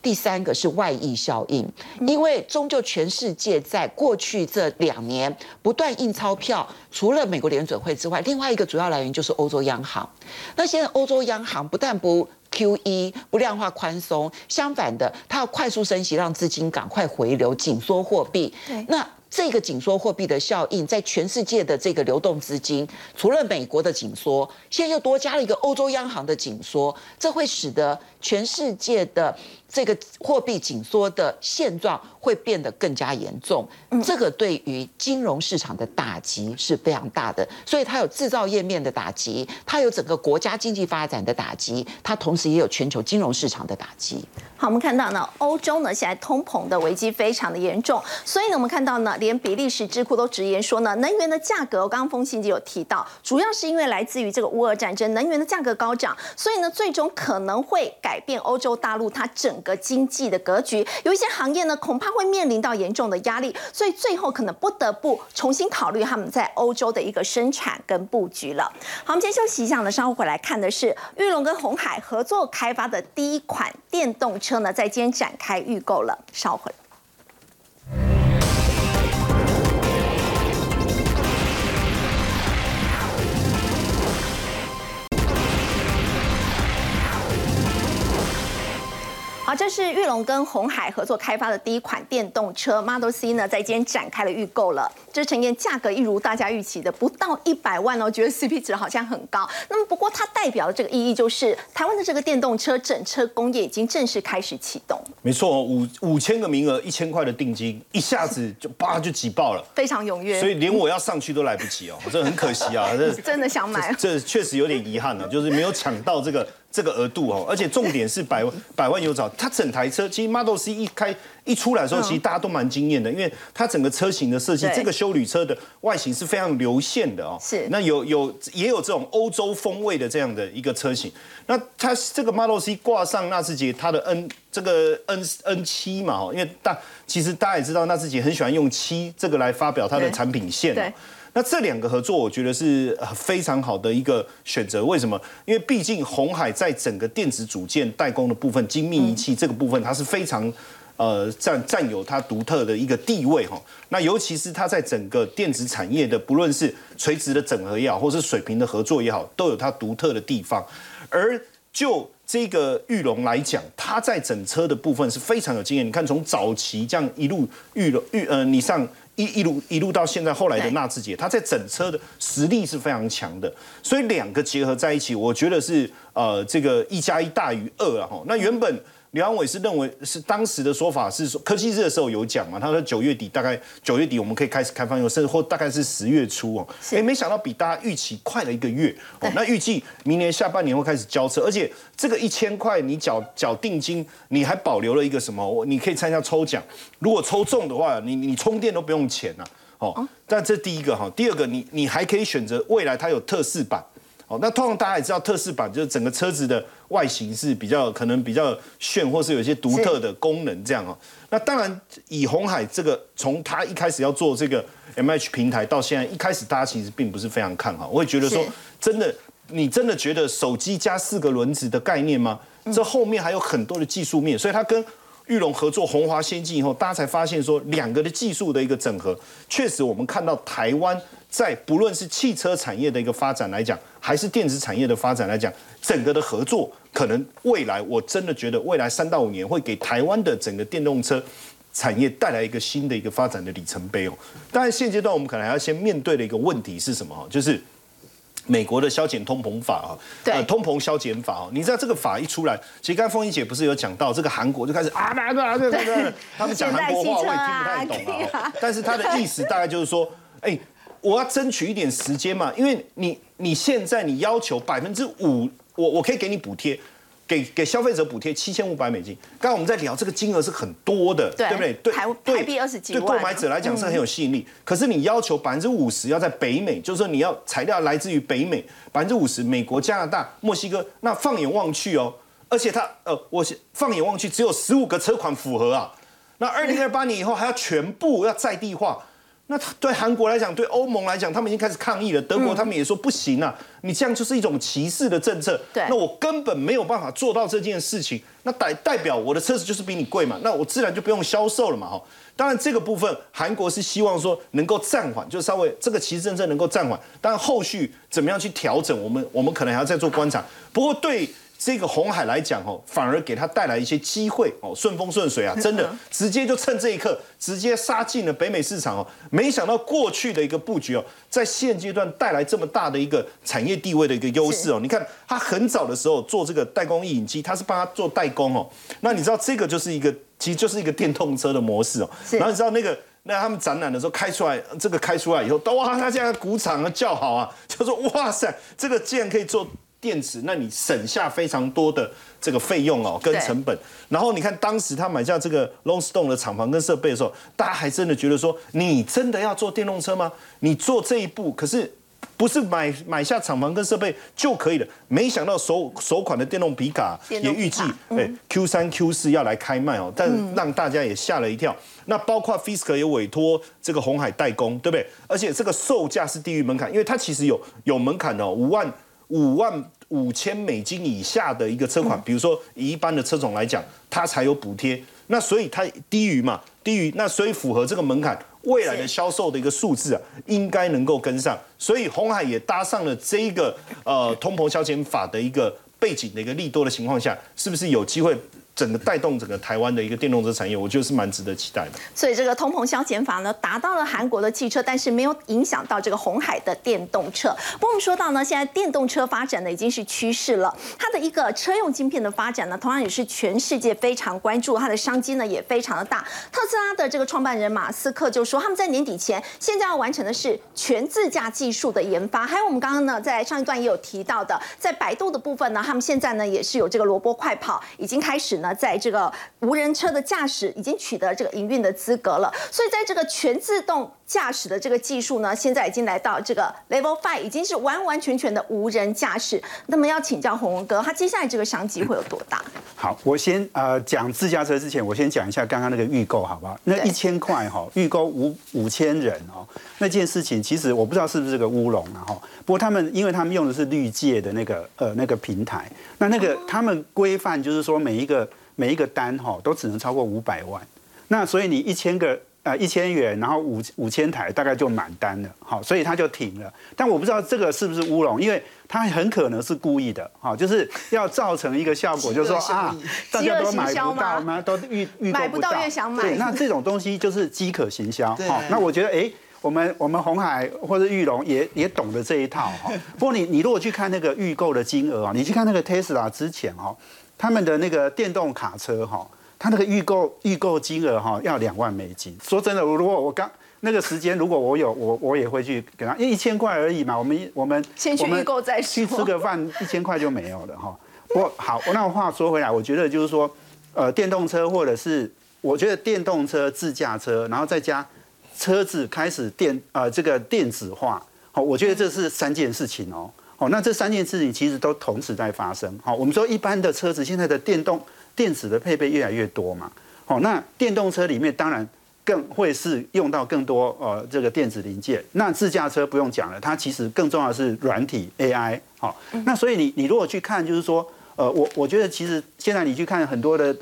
第三个是外溢效应，因为终究全世界在过去这两年不断印钞票，除了美国联准会之外，另外一个主要来源就是欧洲央行。那现在欧洲央行不但不 Q E 不量化宽松，相反的，它要快速升息，让资金赶快回流，紧缩货币。那这个紧缩货币的效应，在全世界的这个流动资金，除了美国的紧缩，现在又多加了一个欧洲央行的紧缩，这会使得全世界的。这个货币紧缩的现状会变得更加严重，这个对于金融市场的打击是非常大的，所以它有制造业面的打击，它有整个国家经济发展的打击，它同时也有全球金融市场的打击。好，我们看到呢，欧洲呢现在通膨的危机非常的严重，所以呢，我们看到呢，连比利时智库都直言说呢，能源的价格，刚刚风信姐有提到，主要是因为来自于这个乌俄战争，能源的价格高涨，所以呢，最终可能会改变欧洲大陆它整。个经济的格局，有一些行业呢，恐怕会面临到严重的压力，所以最后可能不得不重新考虑他们在欧洲的一个生产跟布局了。好，我们先休息一下呢，稍后回来看的是玉龙跟红海合作开发的第一款电动车呢，在今天展开预购了，稍后。好，这是玉龙跟红海合作开发的第一款电动车 Model C 呢，在今天展开了预购了。这呈现价格一如大家预期的，不到一百万哦，觉得 CP 值好像很高。那么不过它代表的这个意义就是，台湾的这个电动车整车工业已经正式开始启动。没错，五五千个名额，一千块的定金，一下子就叭就挤爆了，非常踊跃。所以连我要上去都来不及哦，这很可惜啊，这 真的想买，这确实有点遗憾了，就是没有抢到这个。这个额度哦，而且重点是百万百万有找，它整台车其实 Model C 一开一出来的时候，其实大家都蛮惊艳的，因为它整个车型的设计，这个修旅车的外形是非常流线的哦。是。那有有也有这种欧洲风味的这样的一个车型。那它这个 Model C 挂上纳智捷它的 N 这个 N N 七嘛哦，因为大其实大家也知道纳智捷很喜欢用七这个来发表它的产品线。对。那这两个合作，我觉得是非常好的一个选择。为什么？因为毕竟红海在整个电子组件代工的部分、精密仪器这个部分，它是非常呃占占有它独特的一个地位哈。那尤其是它在整个电子产业的，不论是垂直的整合也好，或是水平的合作也好，都有它独特的地方。而就这个玉龙来讲，它在整车的部分是非常有经验。你看，从早期这样一路玉龙玉呃，你上。一一路一路到现在，后来的纳智捷，它在整车的实力是非常强的，所以两个结合在一起，我觉得是呃这个一加一大于二啊哈。那原本。刘安伟是认为是当时的说法是说科技日的时候有讲嘛，他说九月底大概九月底我们可以开始开放用，甚至或大概是十月初哦，哎，没想到比大家预期快了一个月哦。那预计明年下半年会开始交车，而且这个一千块你缴缴定金，你还保留了一个什么？你可以参加抽奖，如果抽中的话，你你充电都不用钱呐。哦，但这第一个哈，第二个你你还可以选择未来它有特仕版。哦，那通常大家也知道，特仕版就是整个车子的外形是比较可能比较炫，或是有一些独特的功能这样哦。那当然，以红海这个从他一开始要做这个 M H 平台到现在，一开始大家其实并不是非常看好。我会觉得说，真的你真的觉得手机加四个轮子的概念吗？这后面还有很多的技术面，所以它跟玉龙合作红华先进以后，大家才发现说两个的技术的一个整合，确实我们看到台湾在不论是汽车产业的一个发展来讲，还是电子产业的发展来讲，整个的合作可能未来我真的觉得未来三到五年会给台湾的整个电动车产业带来一个新的一个发展的里程碑哦。当然现阶段我们可能还要先面对的一个问题是什么？就是。美国的消减通膨法啊，对通膨消减法哦，你知道这个法一出来，其实刚才凤英姐不是有讲到，这个韩国就开始啊啊啊啊啊，他们讲韩国话我也听不太懂啊，但是他的意思大概就是说，哎，我要争取一点时间嘛，因为你你现在你要求百分之五，我我可以给你补贴。给给消费者补贴七千五百美金，刚刚我们在聊这个金额是很多的，对不对？对，台台币二十几对购买者来讲是很有吸引力。可是你要求百分之五十要在北美，就是说你要材料来自于北美，百分之五十美国、加拿大、墨西哥，那放眼望去哦，而且它呃，我放眼望去只有十五个车款符合啊，那二零二八年以后还要全部要在地化。那对韩国来讲，对欧盟来讲，他们已经开始抗议了。德国他们也说不行啊，你这样就是一种歧视的政策。对，那我根本没有办法做到这件事情。那代代表我的车子就是比你贵嘛，那我自然就不用销售了嘛。哈，当然这个部分韩国是希望说能够暂缓，就稍微这个歧视政策能够暂缓。但后续怎么样去调整，我们我们可能还要再做观察。不过对。这个红海来讲哦，反而给他带来一些机会哦，顺风顺水啊，真的直接就趁这一刻，直接杀进了北美市场哦。没想到过去的一个布局哦，在现阶段带来这么大的一个产业地位的一个优势哦。你看他很早的时候做这个代工印影机，他是帮他做代工哦。那你知道这个就是一个，其实就是一个电动车的模式哦。然后你知道那个，那他们展览的时候开出来，这个开出来以后，哇，他这样鼓掌啊叫好啊，就说哇塞，这个竟然可以做。电池，那你省下非常多的这个费用哦，跟成本。然后你看，当时他买下这个 Longstone 的厂房跟设备的时候，大家还真的觉得说，你真的要做电动车吗？你做这一步，可是不是买买下厂房跟设备就可以了。没想到首首款的电动皮卡也预计，哎，Q 三 Q 四要来开卖哦，但让大家也吓了一跳。那包括 Fisker 也委托这个红海代工，对不对？而且这个售价是低于门槛，因为它其实有有门槛的，五万五万。五千美金以下的一个车款，比如说以一般的车种来讲，它才有补贴。那所以它低于嘛，低于那所以符合这个门槛，未来的销售的一个数字啊，应该能够跟上。所以红海也搭上了这一个呃通膨消减法的一个背景的一个利多的情况下，是不是有机会？整个带动整个台湾的一个电动车产业，我觉得是蛮值得期待的。所以这个通膨消减法呢，达到了韩国的汽车，但是没有影响到这个红海的电动车。不过我们说到呢，现在电动车发展呢已经是趋势了，它的一个车用晶片的发展呢，同样也是全世界非常关注，它的商机呢也非常的大。特斯拉的这个创办人马斯克就说，他们在年底前现在要完成的是全自驾技术的研发，还有我们刚刚呢在上一段也有提到的，在百度的部分呢，他们现在呢也是有这个萝卜快跑，已经开始。在这个无人车的驾驶已经取得这个营运的资格了，所以在这个全自动驾驶的这个技术呢，现在已经来到这个 Level Five，已经是完完全全的无人驾驶。那么要请教洪文哥，他接下来这个商机会有多大？好，我先呃讲自驾车之前，我先讲一下刚刚那个预购，好不好？那一千块哈，预购五五千人哦，那件事情其实我不知道是不是个乌龙啊哈。不过他们因为他们用的是绿界的那个呃那个平台，那那个他们规范就是说每一个。每一个单哈都只能超过五百万，那所以你一千个呃一千元，然后五五千台大概就满单了，好，所以他就停了。但我不知道这个是不是乌龙，因为他很可能是故意的，哈，就是要造成一个效果，就是说啊，大家都买不到吗？都预预购不到，越想买。对，那这种东西就是饥渴行销，好，那我觉得哎，我们我们红海或者玉龙也也懂得这一套哈。不过你你如果去看那个预购的金额啊，你去看那个 Tesla 之前哈。他们的那个电动卡车哈，它那个预购预购金额哈要两万美金。说真的，如果我刚那个时间，如果我有我我也会去给他，因为一千块而已嘛。我们我们先去预购再说，去吃个饭 一千块就没有了哈。不好，那话说回来，我觉得就是说，呃，电动车或者是我觉得电动车、自驾车，然后再加车子开始电呃这个电子化，好，我觉得这是三件事情哦。哦，那这三件事情其实都同时在发生。好，我们说一般的车子现在的电动电子的配备越来越多嘛。好，那电动车里面当然更会是用到更多呃这个电子零件。那自驾车不用讲了，它其实更重要的是软体 AI。好，那所以你你如果去看，就是说，呃，我我觉得其实现在你去看很多的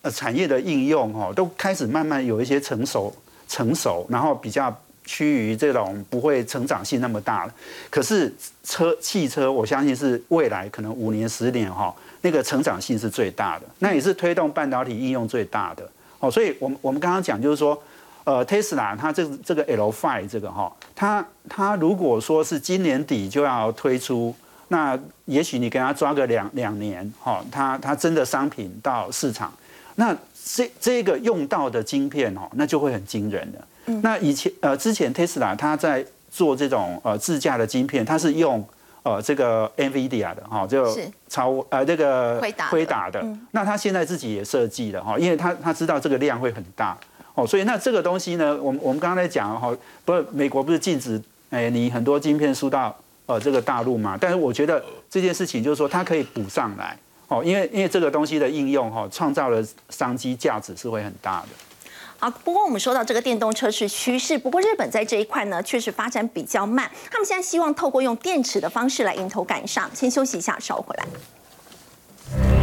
呃产业的应用哈，都开始慢慢有一些成熟成熟，然后比较趋于这种不会成长性那么大了。可是车汽车，我相信是未来可能五年十年哈，那个成长性是最大的，那也是推动半导体应用最大的。哦，所以我们我们刚刚讲就是说。呃，Tesla 它这这个 L5 这个哈，它它如果说是今年底就要推出，那也许你给它抓个两两年哈，它它真的商品到市场，那这这个用到的晶片哦，那就会很惊人的。那以前呃之前 Tesla 它在做这种呃自驾的晶片，它是用呃这个 NVIDIA 的哈，就超呃这个辉达的，那他现在自己也设计了哈，因为他他知道这个量会很大。哦，所以那这个东西呢，我们我们刚刚在讲哈，不是美国不是禁止哎你很多晶片输到呃这个大陆嘛？但是我觉得这件事情就是说它可以补上来哦，因为因为这个东西的应用哈，创造了商机价值是会很大的。啊，不过我们说到这个电动车是趋势，不过日本在这一块呢确实发展比较慢，他们现在希望透过用电池的方式来迎头赶上。先休息一下，稍后回来。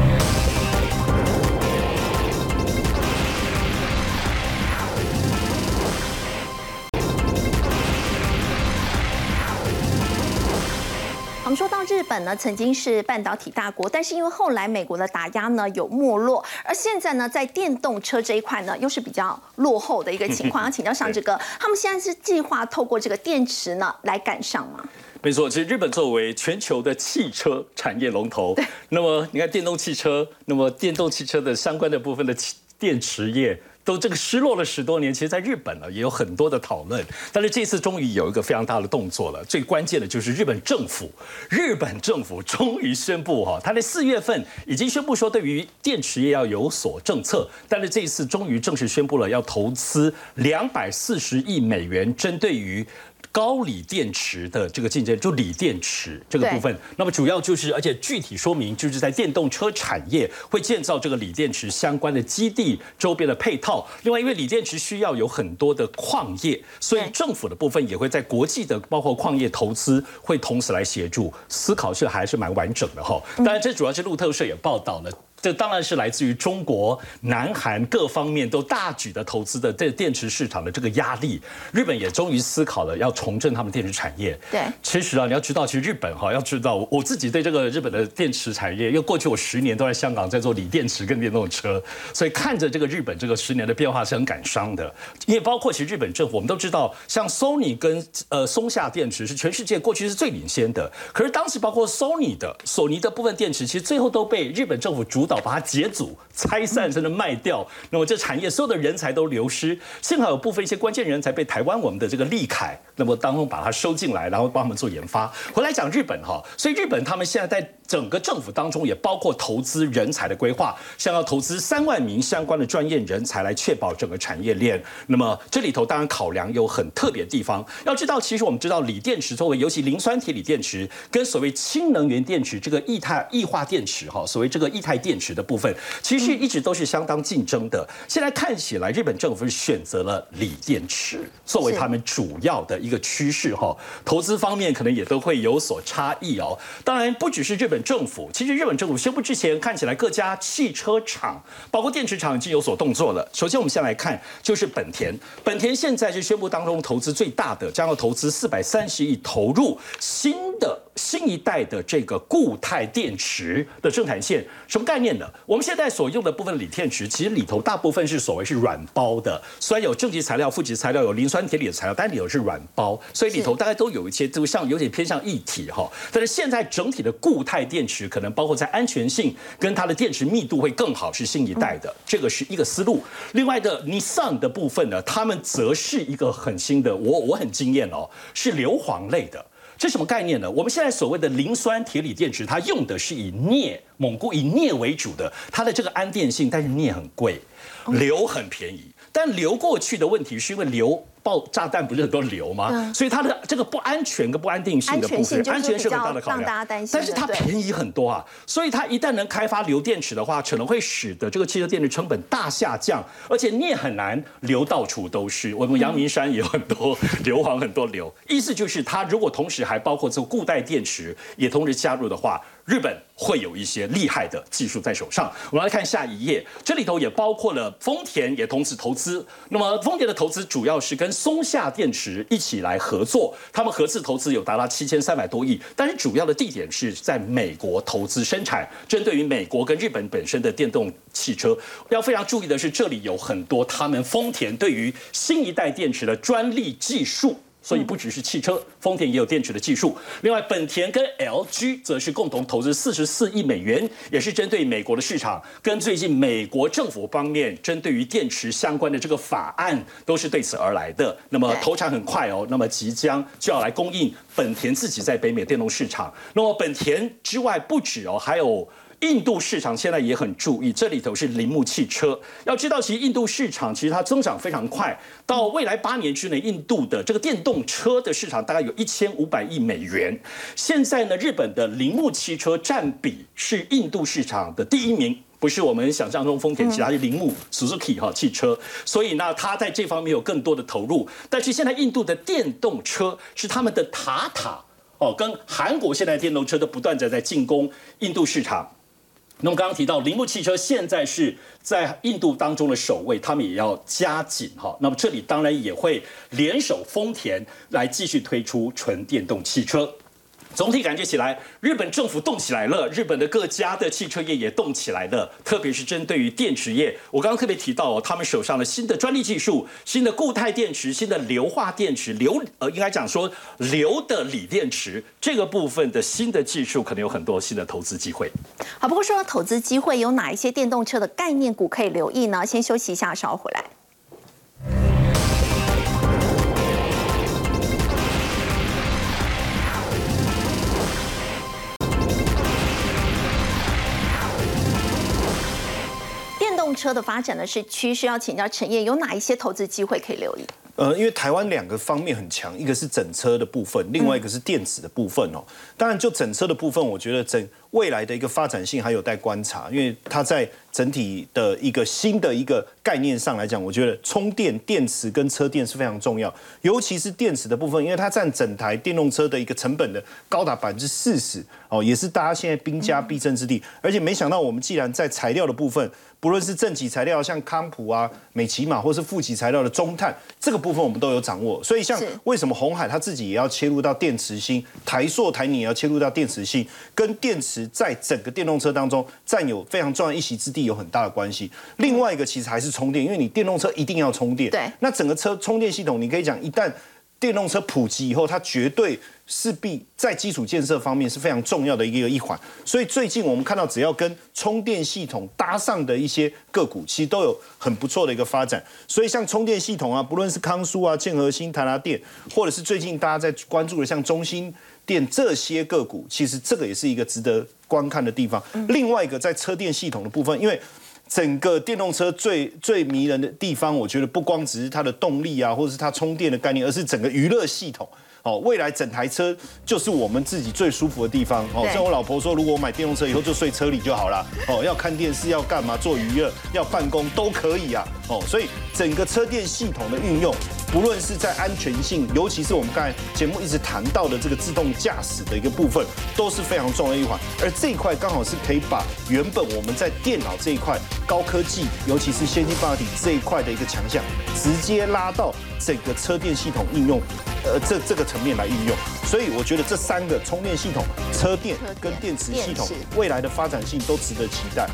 我们说到日本呢，曾经是半导体大国，但是因为后来美国的打压呢有没落，而现在呢在电动车这一块呢又是比较落后的一个情况。要请教上这个，他们现在是计划透过这个电池呢来赶上吗？没错，其实日本作为全球的汽车产业龙头，那么你看电动汽车，那么电动汽车的相关的部分的电池业。都这个失落了十多年，其实在日本呢也有很多的讨论，但是这次终于有一个非常大的动作了。最关键的就是日本政府，日本政府终于宣布哈，他在四月份已经宣布说对于电池业要有所政策，但是这一次终于正式宣布了要投资两百四十亿美元，针对于。高锂电池的这个竞争，就锂电池这个部分，那么主要就是，而且具体说明就是在电动车产业会建造这个锂电池相关的基地周边的配套。另外，因为锂电池需要有很多的矿业，所以政府的部分也会在国际的包括矿业投资会同时来协助思考，是还是蛮完整的哈。当然，这主要是路透社也报道了。这当然是来自于中国、南韩各方面都大举的投资的这电池市场的这个压力。日本也终于思考了要重振他们电池产业。对，其实啊，你要知道，其实日本哈，要知道我自己对这个日本的电池产业，因为过去我十年都在香港在做锂电池跟电动车，所以看着这个日本这个十年的变化是很感伤的。因为包括其实日本政府，我们都知道，像 Sony 跟呃松下电池是全世界过去是最领先的，可是当时包括 Sony 的索尼的部分电池，其实最后都被日本政府导把它解组、拆散，甚至卖掉。那么这产业所有的人才都流失，幸好有部分一些关键人才被台湾我们的这个利凯，那么当中把它收进来，然后帮他们做研发。回来讲日本哈，所以日本他们现在在整个政府当中也包括投资人才的规划，像要投资三万名相关的专业人才来确保整个产业链。那么这里头当然考量有很特别的地方。要知道，其实我们知道锂电池作为尤其磷酸铁锂电池跟所谓氢能源电池这个液态液化电池哈，所谓这个液态电池的部部分其实一直都是相当竞争的。现在看起来，日本政府是选择了锂电池作为他们主要的一个趋势哈。投资方面可能也都会有所差异哦。当然，不只是日本政府，其实日本政府宣布之前，看起来各家汽车厂，包括电池厂已经有所动作了。首先，我们先来看就是本田，本田现在是宣布当中投资最大的，将要投资四百三十亿投入新的。新一代的这个固态电池的生产线，什么概念呢？我们现在所用的部分锂电池，其实里头大部分是所谓是软包的，虽然有正极材料、负极材料，有磷酸铁锂的材料，但里头是软包，所以里头大概都有一些，就像有点偏向一体哈。但是现在整体的固态电池，可能包括在安全性跟它的电池密度会更好，是新一代的，这个是一个思路。另外的 Nissan 的部分呢，他们则是一个很新的，我我很惊艳哦，是硫磺类的。这什么概念呢？我们现在所谓的磷酸铁锂电池，它用的是以镍，蒙古以镍为主的，它的这个安电性，但是镍很贵，硫很便宜。但硫过去的问题是因为硫。爆炸弹不是很多流吗？所以它的这个不安全跟不安定性的部分，安全是很大的考量。大家担心，但是它便宜很多啊，所以它一旦能开发流电池的话，可能会使得这个汽车电池成本大下降，而且你也很难流到处都是。我们阳明山也有很多 硫磺，很多硫。意思就是，它如果同时还包括这个固态电池也同时加入的话。日本会有一些厉害的技术在手上。我们来看下一页，这里头也包括了丰田也同时投资。那么丰田的投资主要是跟松下电池一起来合作，他们合资投资有达到七千三百多亿，但是主要的地点是在美国投资生产，针对于美国跟日本本身的电动汽车。要非常注意的是，这里有很多他们丰田对于新一代电池的专利技术。所以不只是汽车，丰田也有电池的技术。另外，本田跟 LG 则是共同投资四十四亿美元，也是针对美国的市场，跟最近美国政府方面针对于电池相关的这个法案都是对此而来的。那么投产很快哦，那么即将就要来供应本田自己在北美电动市场。那么本田之外不止哦，还有。印度市场现在也很注意，这里头是铃木汽车。要知道，其实印度市场其实它增长非常快，到未来八年之内，印度的这个电动车的市场大概有一千五百亿美元。现在呢，日本的铃木汽车占比是印度市场的第一名，不是我们想象中丰田，其他是铃木 Suzuki 哈汽车。所以呢，它在这方面有更多的投入。但是现在印度的电动车是他们的塔塔哦，跟韩国现在电动车都不断的在进攻印度市场。那么刚刚提到铃木汽车现在是在印度当中的首位，他们也要加紧哈。那么这里当然也会联手丰田来继续推出纯电动汽车。总体感觉起来，日本政府动起来了，日本的各家的汽车业也动起来了，特别是针对于电池业。我刚刚特别提到哦，他们手上的新的专利技术、新的固态电池、新的硫化电池、硫呃，应该讲说硫的锂电池这个部分的新的技术，可能有很多新的投资机会。好，不过说到投资机会，有哪一些电动车的概念股可以留意呢？先休息一下，稍后回来。车的发展呢是趋势，要请教陈燕，有哪一些投资机会可以留意？呃，因为台湾两个方面很强，一个是整车的部分，另外一个是电子的部分哦。当然，就整车的部分，我觉得整未来的一个发展性还有待观察，因为它在整体的一个新的一个概念上来讲，我觉得充电电池跟车电是非常重要，尤其是电池的部分，因为它占整台电动车的一个成本的高达百分之四十哦，也是大家现在兵家必争之地。而且没想到，我们既然在材料的部分，不论是正极材料，像康普啊、美骑马，或是负极材料的中碳，这个部分我们都有掌握。所以，像为什么红海他自己也要切入到电池芯，台塑、台泥也要切入到电池芯，跟电池在整个电动车当中占有非常重要一席之地有很大的关系。另外一个其实还是充电，因为你电动车一定要充电。对。那整个车充电系统，你可以讲，一旦电动车普及以后，它绝对。势必在基础建设方面是非常重要的一个一环，所以最近我们看到，只要跟充电系统搭上的一些个股，其实都有很不错的一个发展。所以像充电系统啊，不论是康舒啊、建和新、台达电，或者是最近大家在关注的像中心电这些个股，其实这个也是一个值得观看的地方。另外一个在车电系统的部分，因为整个电动车最最迷人的地方，我觉得不光只是它的动力啊，或者是它充电的概念，而是整个娱乐系统。哦，未来整台车就是我们自己最舒服的地方。哦，像我老婆说，如果我买电动车以后就睡车里就好了。哦，要看电视，要干嘛，做娱乐，要办公都可以啊。哦，所以整个车电系统的运用，不论是在安全性，尤其是我们刚才节目一直谈到的这个自动驾驶的一个部分，都是非常重要的一环。而这一块刚好是可以把原本我们在电脑这一块高科技，尤其是先进半导体这一块的一个强项，直接拉到整个车电系统应用。呃，这这个层面来运用，所以我觉得这三个充电系统、车电跟电池系统未来的发展性都值得期待。